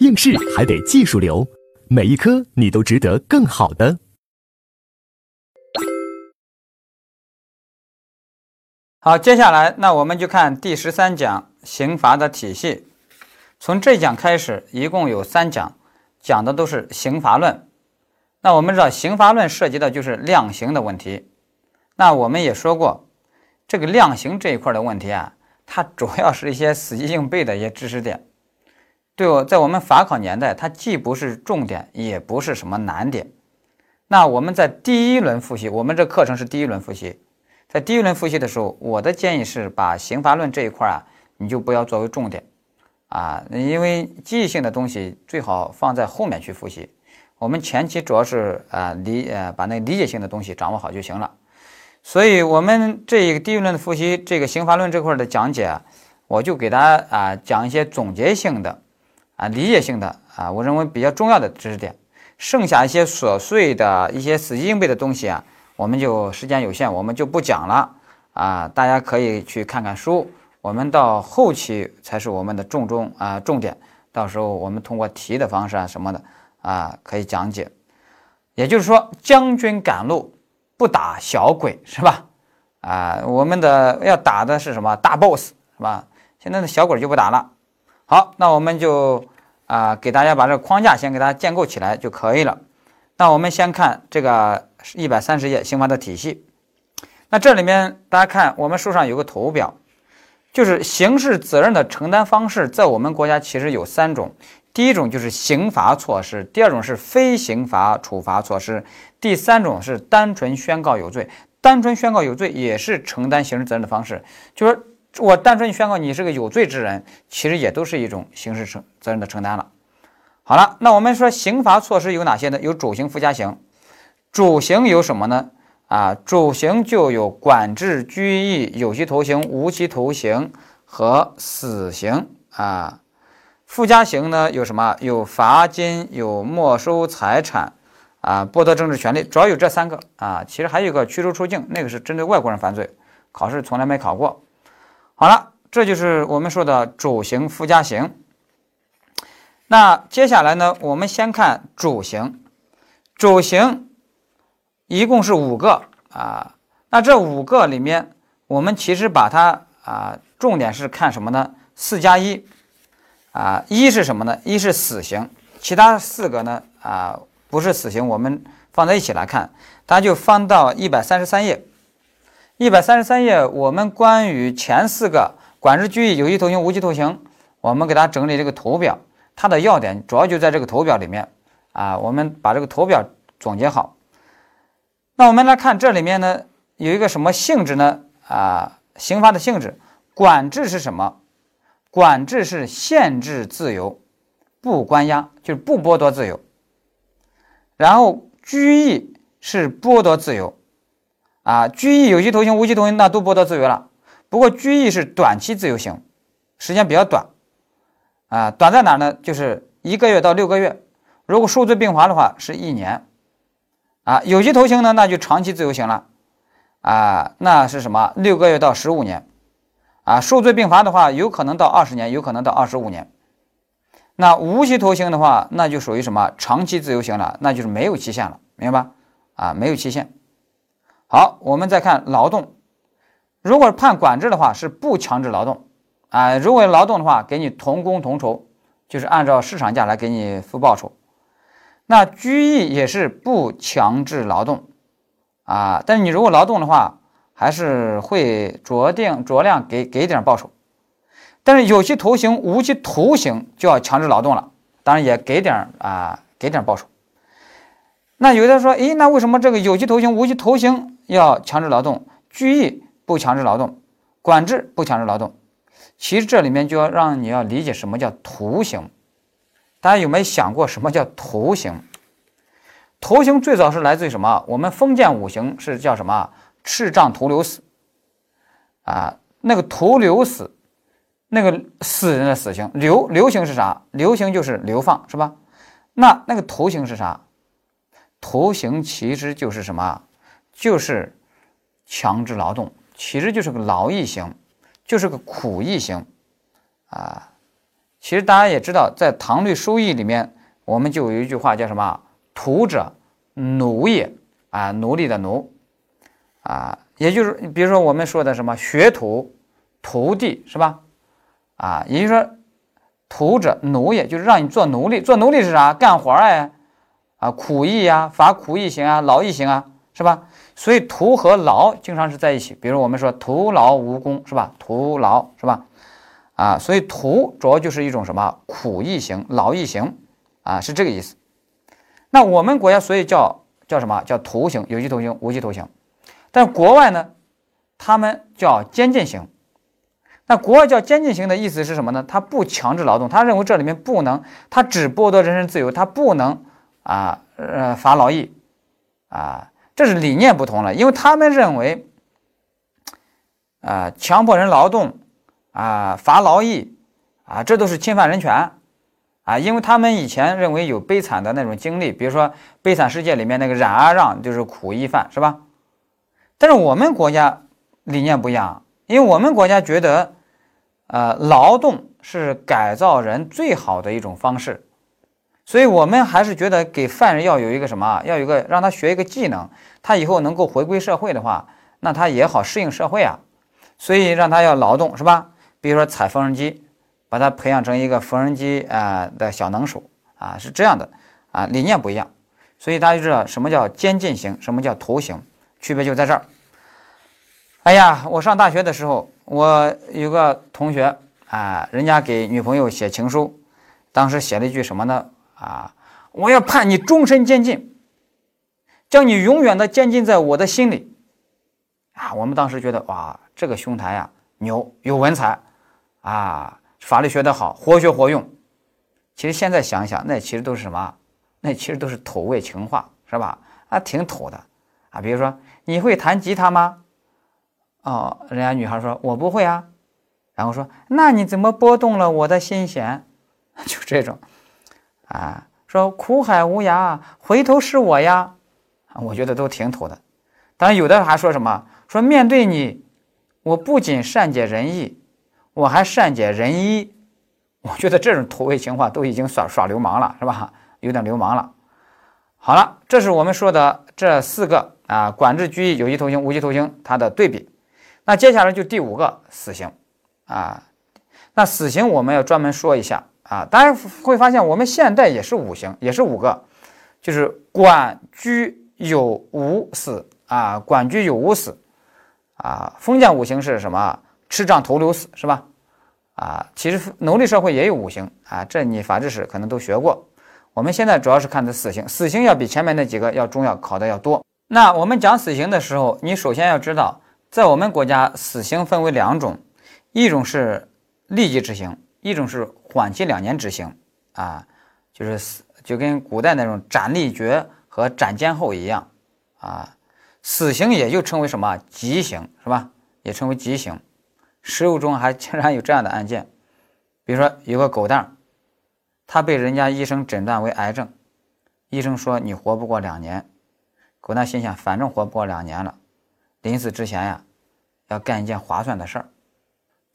应试还得技术流，每一科你都值得更好的。好，接下来那我们就看第十三讲刑罚的体系。从这讲开始，一共有三讲，讲的都是刑罚论。那我们知道，刑罚论涉及的就是量刑的问题。那我们也说过，这个量刑这一块的问题啊，它主要是一些死记硬背的一些知识点。对我，在我们法考年代，它既不是重点，也不是什么难点。那我们在第一轮复习，我们这课程是第一轮复习。在第一轮复习的时候，我的建议是把刑罚论这一块啊，你就不要作为重点啊，因为记忆性的东西最好放在后面去复习。我们前期主要是啊理呃把那理解性的东西掌握好就行了。所以，我们这一个第一轮的复习，这个刑罚论这块的讲解，我就给大家啊讲一些总结性的啊理解性的啊，我认为比较重要的知识点，剩下一些琐碎的一些死记硬背的东西啊。我们就时间有限，我们就不讲了啊！大家可以去看看书，我们到后期才是我们的重中啊重点。到时候我们通过题的方式啊什么的啊可以讲解。也就是说，将军赶路不打小鬼是吧？啊，我们的要打的是什么大 boss 是吧？现在的小鬼就不打了。好，那我们就啊给大家把这个框架先给大家建构起来就可以了。那我们先看这个。一百三十页刑罚的体系，那这里面大家看，我们书上有个图表，就是刑事责任的承担方式，在我们国家其实有三种。第一种就是刑罚措施，第二种是非刑罚处罚措施，第三种是单纯宣告有罪。单纯宣告有罪也是承担刑事责任的方式，就是我单纯宣告你是个有罪之人，其实也都是一种刑事承责任的承担了。好了，那我们说刑罚措施有哪些呢？有主刑、附加刑。主刑有什么呢？啊，主刑就有管制、拘役、有期徒刑、无期徒刑和死刑啊。附加刑呢有什么？有罚金、有没收财产啊、剥夺政治权利，主要有这三个啊。其实还有一个驱逐出境，那个是针对外国人犯罪，考试从来没考过。好了，这就是我们说的主刑、附加刑。那接下来呢，我们先看主刑，主刑。一共是五个啊，那这五个里面，我们其实把它啊，重点是看什么呢？四加一啊，一是什么呢？一是死刑，其他四个呢啊，不是死刑，我们放在一起来看，大家就翻到一百三十三页。一百三十三页，我们关于前四个管制、拘役、有期徒刑、无期徒刑，我们给大家整理这个图表，它的要点主要就在这个图表里面啊，我们把这个图表总结好。那我们来看这里面呢，有一个什么性质呢？啊，刑罚的性质，管制是什么？管制是限制自由，不关押，就是不剥夺自由。然后拘役是剥夺自由，啊，拘役、有期徒刑、无期徒刑那都剥夺自由了。不过拘役是短期自由刑，时间比较短，啊，短在哪呢？就是一个月到六个月，如果数罪并罚的话是一年。啊，有期徒刑呢，那就长期自由刑了，啊，那是什么？六个月到十五年，啊，数罪并罚的话，有可能到二十年，有可能到二十五年。那无期徒刑的话，那就属于什么？长期自由刑了，那就是没有期限了，明白吧？啊，没有期限。好，我们再看劳动，如果判管制的话，是不强制劳动，啊，如果劳动的话，给你同工同酬，就是按照市场价来给你付报酬。那拘役也是不强制劳动，啊，但是你如果劳动的话，还是会酌定酌量给给点报酬。但是有期徒刑、无期徒刑就要强制劳动了，当然也给点啊，给点报酬。那有的说，诶，那为什么这个有期徒刑、无期徒刑要强制劳动，拘役不强制劳动，管制不强制劳动？其实这里面就要让你要理解什么叫徒刑。大家有没有想过什么叫徒刑？徒刑最早是来自于什么？我们封建五行是叫什么？赤杖徒流死啊，那个徒流死，那个死人的死刑。流流刑是啥？流刑就是流放，是吧？那那个徒刑是啥？徒刑其实就是什么？就是强制劳动，其实就是个劳役刑，就是个苦役刑啊。其实大家也知道，在《唐律疏议》里面，我们就有一句话叫什么？“徒者奴也”，啊，奴隶的奴，啊，也就是比如说我们说的什么学徒、徒弟，是吧？啊，也就是说，徒者奴也，就是让你做奴隶。做奴隶是啥？干活儿哎，啊，苦役呀，罚苦役刑啊，劳役刑啊，是吧？所以徒和劳经常是在一起。比如我们说徒劳无功，是吧？徒劳是吧？啊，所以徒主要就是一种什么苦役刑、劳役刑啊，是这个意思。那我们国家所以叫叫什么叫徒刑，有期徒刑、无期徒刑。但国外呢，他们叫监禁刑。那国外叫监禁刑的意思是什么呢？他不强制劳动，他认为这里面不能，他只剥夺人身自由，他不能啊呃罚劳役啊，这是理念不同了。因为他们认为啊强迫人劳动。啊，罚劳役，啊，这都是侵犯人权，啊，因为他们以前认为有悲惨的那种经历，比如说《悲惨世界》里面那个冉阿让就是苦役犯，是吧？但是我们国家理念不一样，因为我们国家觉得，呃，劳动是改造人最好的一种方式，所以我们还是觉得给犯人要有一个什么，要有一个让他学一个技能，他以后能够回归社会的话，那他也好适应社会啊，所以让他要劳动，是吧？比如说踩缝纫机，把他培养成一个缝纫机啊的小能手啊，是这样的啊，理念不一样，所以大家就知道什么叫监禁型，什么叫徒刑，区别就在这儿。哎呀，我上大学的时候，我有个同学啊，人家给女朋友写情书，当时写了一句什么呢？啊，我要判你终身监禁，将你永远的监禁在我的心里。啊，我们当时觉得哇，这个兄台呀，牛，有文采。啊，法律学得好，活学活用。其实现在想想，那其实都是什么？那其实都是土味情话，是吧？啊，挺土的啊。比如说，你会弹吉他吗？哦，人家女孩说，我不会啊。然后说，那你怎么拨动了我的心弦？就这种啊，说苦海无涯，回头是我呀。我觉得都挺土的。当然，有的还说什么？说面对你，我不仅善解人意。我还善解人意，我觉得这种土味情话都已经耍耍流氓了，是吧？有点流氓了。好了，这是我们说的这四个啊，管制、拘役、有期徒刑、无期徒刑，它的对比。那接下来就第五个死刑啊。那死刑我们要专门说一下啊。大家会发现，我们现代也是五行，也是五个，就是管、居、有、无死啊。管、居、有、无死啊。封建五行是什么？吃杖头流死是吧？啊，其实奴隶社会也有五行啊，这你法制史可能都学过。我们现在主要是看的死刑，死刑要比前面那几个要重要，考的要多。那我们讲死刑的时候，你首先要知道，在我们国家，死刑分为两种，一种是立即执行，一种是缓期两年执行。啊，就是死就跟古代那种斩立决和斩监候一样。啊，死刑也就称为什么极刑是吧？也称为极刑。实务中还经常有这样的案件，比如说有个狗蛋儿，他被人家医生诊断为癌症，医生说你活不过两年，狗蛋心想反正活不过两年了，临死之前呀，要干一件划算的事儿，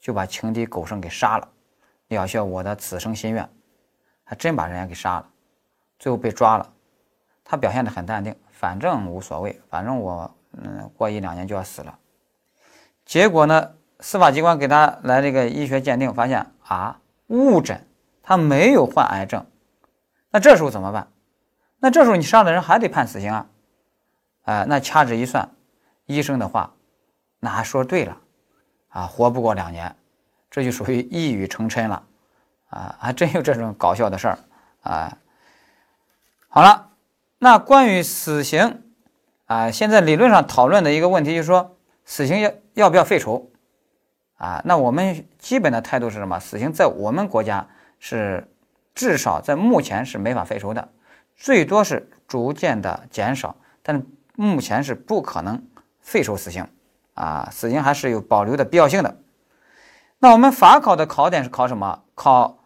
就把情敌狗剩给杀了，了却我的此生心愿，还真把人家给杀了，最后被抓了，他表现得很淡定，反正无所谓，反正我嗯过一两年就要死了，结果呢？司法机关给他来这个医学鉴定，发现啊误诊，他没有患癌症。那这时候怎么办？那这时候你杀的人还得判死刑啊？哎，那掐指一算，医生的话那还说对了啊，活不过两年，这就属于一语成谶了啊！还真有这种搞笑的事儿啊！好了，那关于死刑啊，现在理论上讨论的一个问题就是说，死刑要要不要废除？啊，那我们基本的态度是什么？死刑在我们国家是至少在目前是没法废除的，最多是逐渐的减少，但是目前是不可能废除死刑。啊，死刑还是有保留的必要性的。那我们法考的考点是考什么？考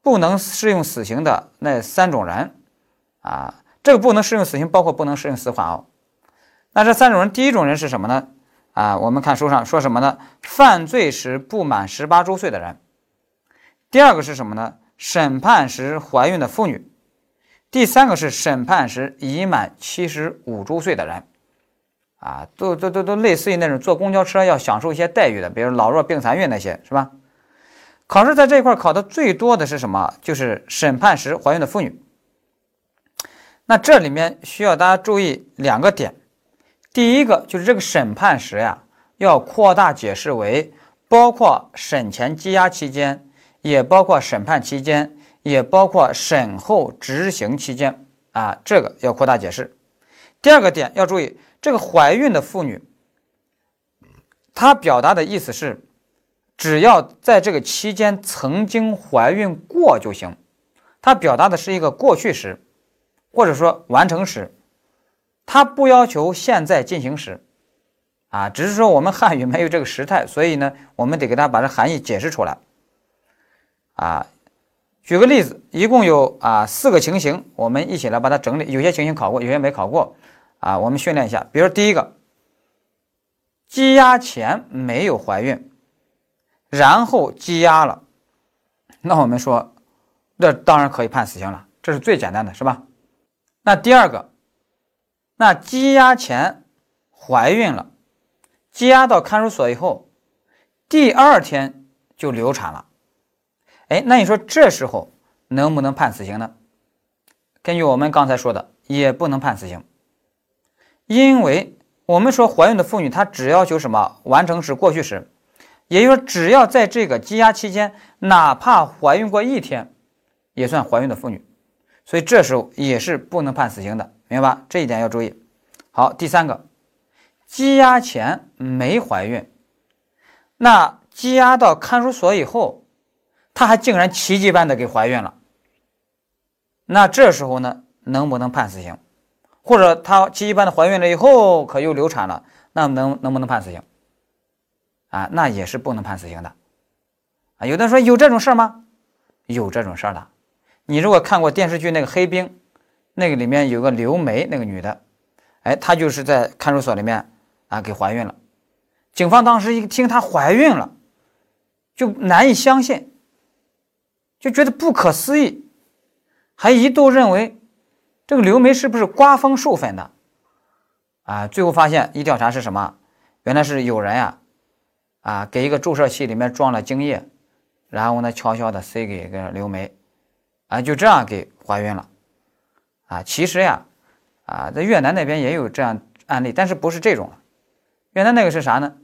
不能适用死刑的那三种人。啊，这个不能适用死刑，包括不能适用死缓哦。那这三种人，第一种人是什么呢？啊，我们看书上说什么呢？犯罪时不满十八周岁的人。第二个是什么呢？审判时怀孕的妇女；第三个是审判时已满七十五周岁的人。啊，都都都都类似于那种坐公交车要享受一些待遇的，比如老弱病残孕那些，是吧？考试在这一块考的最多的是什么？就是审判时怀孕的妇女。那这里面需要大家注意两个点，第一个就是这个审判时呀，要扩大解释为包括审前羁押期间，也包括审判期间，也包括审后执行期间啊，这个要扩大解释。第二个点要注意。这个怀孕的妇女，她表达的意思是，只要在这个期间曾经怀孕过就行。她表达的是一个过去时，或者说完成时，她不要求现在进行时，啊，只是说我们汉语没有这个时态，所以呢，我们得给他把这含义解释出来。啊，举个例子，一共有啊四个情形，我们一起来把它整理。有些情形考过，有些没考过。啊，我们训练一下，比如第一个，羁押前没有怀孕，然后羁押了，那我们说，那当然可以判死刑了，这是最简单的，是吧？那第二个，那羁押前怀孕了，羁押到看守所以后，第二天就流产了，哎，那你说这时候能不能判死刑呢？根据我们刚才说的，也不能判死刑。因为我们说怀孕的妇女，她只要求什么完成时、过去时，也就是说，只要在这个羁押期间，哪怕怀孕过一天，也算怀孕的妇女，所以这时候也是不能判死刑的，明白吧？这一点要注意。好，第三个，羁押前没怀孕，那羁押到看守所以后，她还竟然奇迹般的给怀孕了，那这时候呢，能不能判死刑？或者她奇迹般的怀孕了以后，可又流产了，那能能不能判死刑？啊，那也是不能判死刑的。啊，有的人说有这种事吗？有这种事儿的。你如果看过电视剧那个《黑冰》，那个里面有个刘梅那个女的，哎，她就是在看守所里面啊给怀孕了。警方当时一听她怀孕了，就难以相信，就觉得不可思议，还一度认为。这个刘梅是不是刮风授粉的啊？最后发现一调查是什么？原来是有人呀，啊，给一个注射器里面装了精液，然后呢悄悄的塞给一个刘梅，啊，就这样给怀孕了，啊，其实呀，啊，在越南那边也有这样案例，但是不是这种。越南那个是啥呢？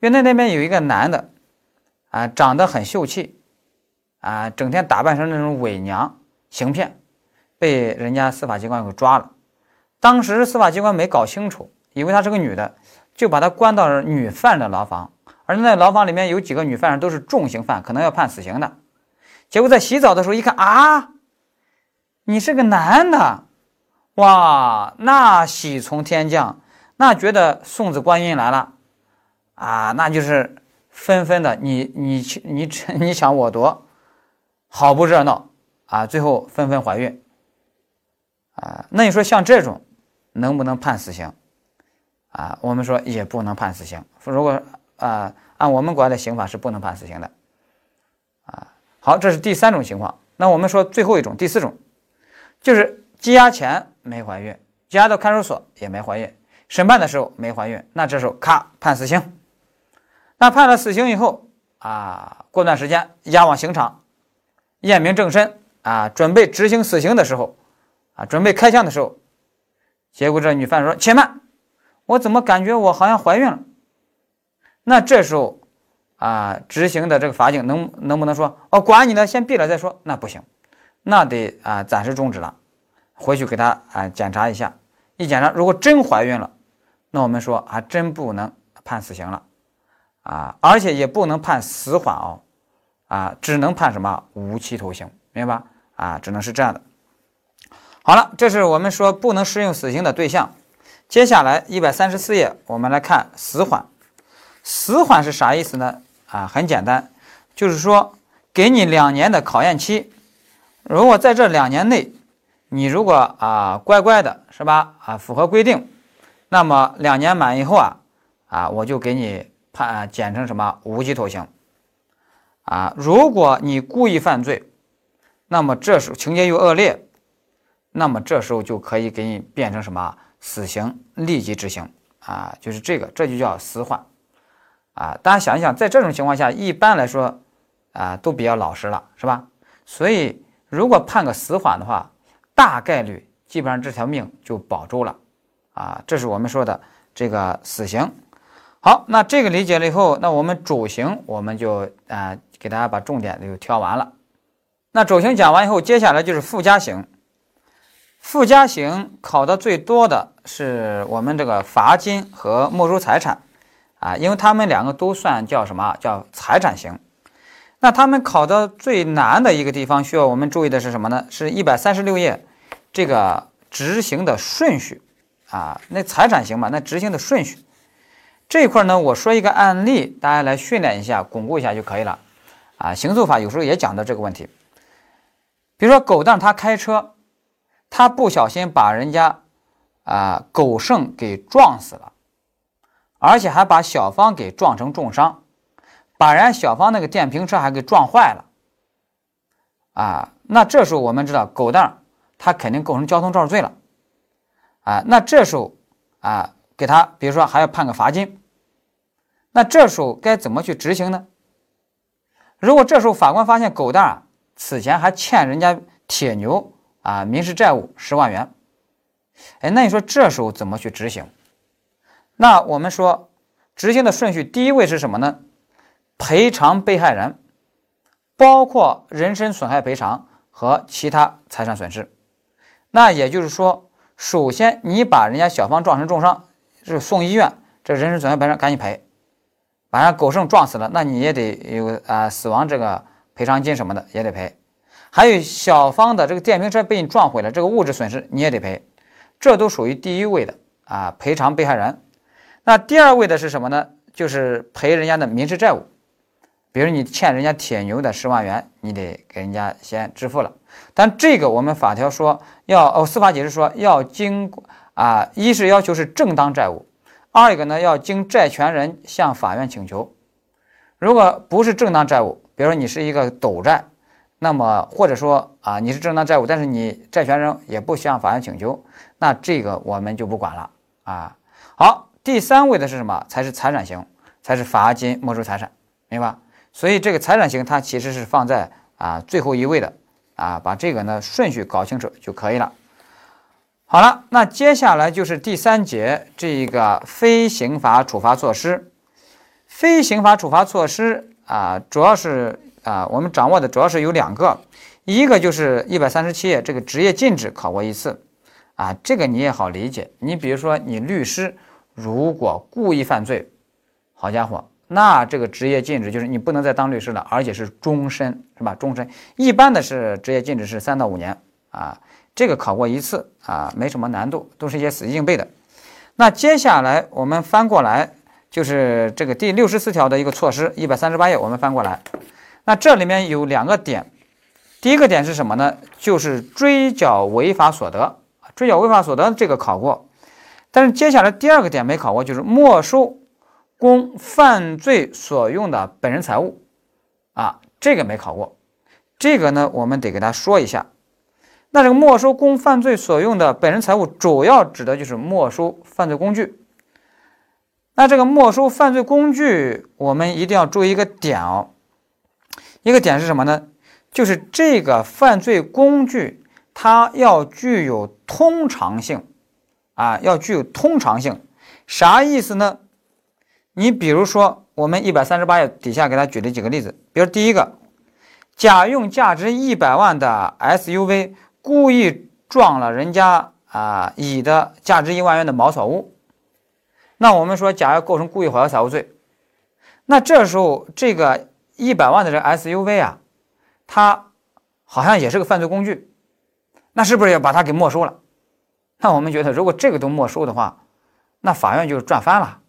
越南那边有一个男的，啊，长得很秀气，啊，整天打扮成那种伪娘行骗。被人家司法机关给抓了，当时司法机关没搞清楚，以为她是个女的，就把她关到了女犯的牢房，而那牢房里面有几个女犯人都是重刑犯，可能要判死刑的。结果在洗澡的时候一看啊，你是个男的，哇，那喜从天降，那觉得送子观音来了啊，那就是纷纷的你你你 你抢我夺，好不热闹啊，最后纷纷怀孕。啊，那你说像这种能不能判死刑？啊，我们说也不能判死刑。如果啊，按我们国家的刑法是不能判死刑的。啊，好，这是第三种情况。那我们说最后一种，第四种，就是羁押前没怀孕，羁押到看守所也没怀孕，审判的时候没怀孕，那这时候咔判死刑。那判了死刑以后啊，过段时间押往刑场验明正身啊，准备执行死刑的时候。准备开枪的时候，结果这女犯说：“且慢，我怎么感觉我好像怀孕了？”那这时候啊，执行的这个法警能能不能说：“哦，管你呢，先毙了再说？”那不行，那得啊暂时终止了，回去给他啊检查一下。一检查，如果真怀孕了，那我们说还真不能判死刑了啊，而且也不能判死缓哦，啊，只能判什么无期徒刑，明白吧？啊，只能是这样的。好了，这是我们说不能适用死刑的对象。接下来一百三十四页，我们来看死缓。死缓是啥意思呢？啊，很简单，就是说给你两年的考验期，如果在这两年内，你如果啊乖乖的，是吧？啊，符合规定，那么两年满以后啊，啊，我就给你判啊减成什么无期徒刑。啊，如果你故意犯罪，那么这时候情节又恶劣，那么这时候就可以给你变成什么死刑，立即执行啊，就是这个，这就叫死缓啊。大家想一想，在这种情况下，一般来说啊都比较老实了，是吧？所以如果判个死缓的话，大概率基本上这条命就保住了啊。这是我们说的这个死刑。好，那这个理解了以后，那我们主刑我们就啊给大家把重点就挑完了。那主刑讲完以后，接下来就是附加刑。附加刑考的最多的是我们这个罚金和没收财产啊，因为他们两个都算叫什么叫财产刑。那他们考的最难的一个地方需要我们注意的是什么呢？是一百三十六页这个执行的顺序啊，那财产刑嘛，那执行的顺序这一块呢，我说一个案例，大家来训练一下，巩固一下就可以了啊。刑诉法有时候也讲到这个问题。比如说狗蛋他开车，他不小心把人家啊狗剩给撞死了，而且还把小芳给撞成重伤，把人家小芳那个电瓶车还给撞坏了啊。那这时候我们知道狗蛋他肯定构成交通肇事罪了啊。那这时候啊给他比如说还要判个罚金，那这时候该怎么去执行呢？如果这时候法官发现狗蛋啊。此前还欠人家铁牛啊民事债务十万元，哎，那你说这时候怎么去执行？那我们说执行的顺序，第一位是什么呢？赔偿被害人，包括人身损害赔偿和其他财产损失。那也就是说，首先你把人家小芳撞成重伤，是送医院，这人身损害赔偿赶紧赔。把人狗剩撞死了，那你也得有啊死亡这个。赔偿金什么的也得赔，还有小芳的这个电瓶车被你撞毁了，这个物质损失你也得赔，这都属于第一位的啊，赔偿被害人。那第二位的是什么呢？就是赔人家的民事债务，比如你欠人家铁牛的十万元，你得给人家先支付了。但这个我们法条说要哦，司法解释说要经啊，一是要求是正当债务，二一个呢要经债权人向法院请求，如果不是正当债务。比如说你是一个赌债，那么或者说啊你是正当债务，但是你债权人也不向法院请求，那这个我们就不管了啊。好，第三位的是什么？才是财产刑，才是罚金没收财产，明白？所以这个财产刑它其实是放在啊最后一位的啊，把这个呢顺序搞清楚就可以了。好了，那接下来就是第三节这个非刑罚处罚措施，非刑罚处罚措施。啊，主要是啊，我们掌握的主要是有两个，一个就是一百三十七页这个职业禁止考过一次，啊，这个你也好理解。你比如说你律师如果故意犯罪，好家伙，那这个职业禁止就是你不能再当律师了，而且是终身，是吧？终身。一般的是职业禁止是三到五年啊，这个考过一次啊，没什么难度，都是一些死记硬背的。那接下来我们翻过来。就是这个第六十四条的一个措施，一百三十八页，我们翻过来。那这里面有两个点，第一个点是什么呢？就是追缴违法所得，追缴违法所得这个考过，但是接下来第二个点没考过，就是没收供犯罪所用的本人财物啊，这个没考过。这个呢，我们得给大家说一下。那这个没收供犯罪所用的本人财物，主要指的就是没收犯罪工具。那这个没收犯罪工具，我们一定要注意一个点哦。一个点是什么呢？就是这个犯罪工具它要具有通常性啊，要具有通常性。啥意思呢？你比如说，我们一百三十八页底下给他举了几个例子，比如第一个，甲用价值一百万的 SUV 故意撞了人家啊乙的价值一万元的茅草屋。那我们说，甲要构成故意毁坏财物罪，那这时候这个一百万的这 SUV 啊，它好像也是个犯罪工具，那是不是要把它给没收了？那我们觉得，如果这个都没收的话，那法院就赚翻了。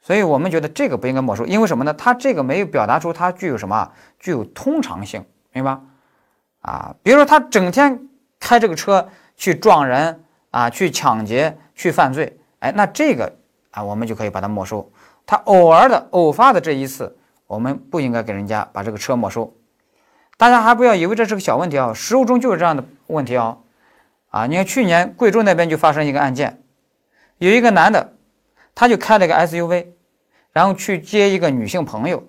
所以我们觉得这个不应该没收，因为什么呢？它这个没有表达出它具有什么，具有通常性，明白？啊，比如说他整天开这个车去撞人啊，去抢劫，去犯罪，哎，那这个。啊，我们就可以把它没收。他偶尔的、偶发的这一次，我们不应该给人家把这个车没收。大家还不要以为这是个小问题啊，实务中就是这样的问题哦。啊，你看去年贵州那边就发生一个案件，有一个男的，他就开了个 SUV，然后去接一个女性朋友，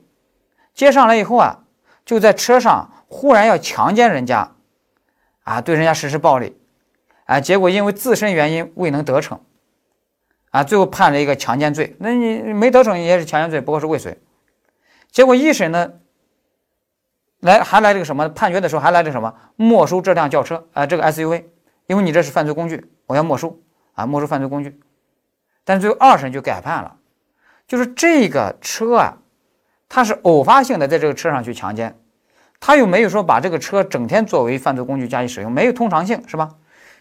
接上来以后啊，就在车上忽然要强奸人家，啊，对人家实施暴力，啊，结果因为自身原因未能得逞，啊，最后判了一个强奸罪。那你没得逞也是强奸罪，不过是未遂。结果一审呢，来还来这个什么？判决的时候还来这什么？没收这辆轿车，啊，这个 SUV。因为你这是犯罪工具，我要没收啊，没收犯罪工具。但最后二审就改判了，就是这个车啊，他是偶发性的在这个车上去强奸，他又没有说把这个车整天作为犯罪工具加以使用，没有通常性，是吧？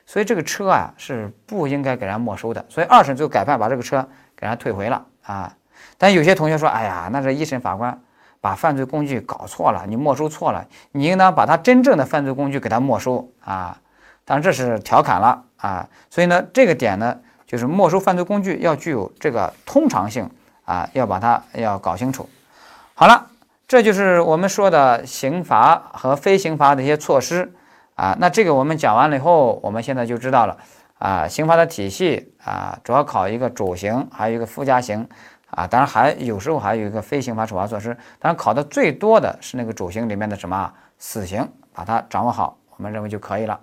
所以这个车啊是不应该给人没收的。所以二审最后改判把这个车给人退回了啊。但有些同学说，哎呀，那这一审法官把犯罪工具搞错了，你没收错了，你应当把他真正的犯罪工具给他没收啊。当然这是调侃了啊，所以呢，这个点呢，就是没收犯罪工具要具有这个通常性啊，要把它要搞清楚。好了，这就是我们说的刑罚和非刑罚的一些措施啊。那这个我们讲完了以后，我们现在就知道了啊，刑罚的体系啊，主要考一个主刑，还有一个附加刑啊，当然还有时候还有一个非刑罚处罚措施。当然考的最多的是那个主刑里面的什么死刑，把它掌握好，我们认为就可以了。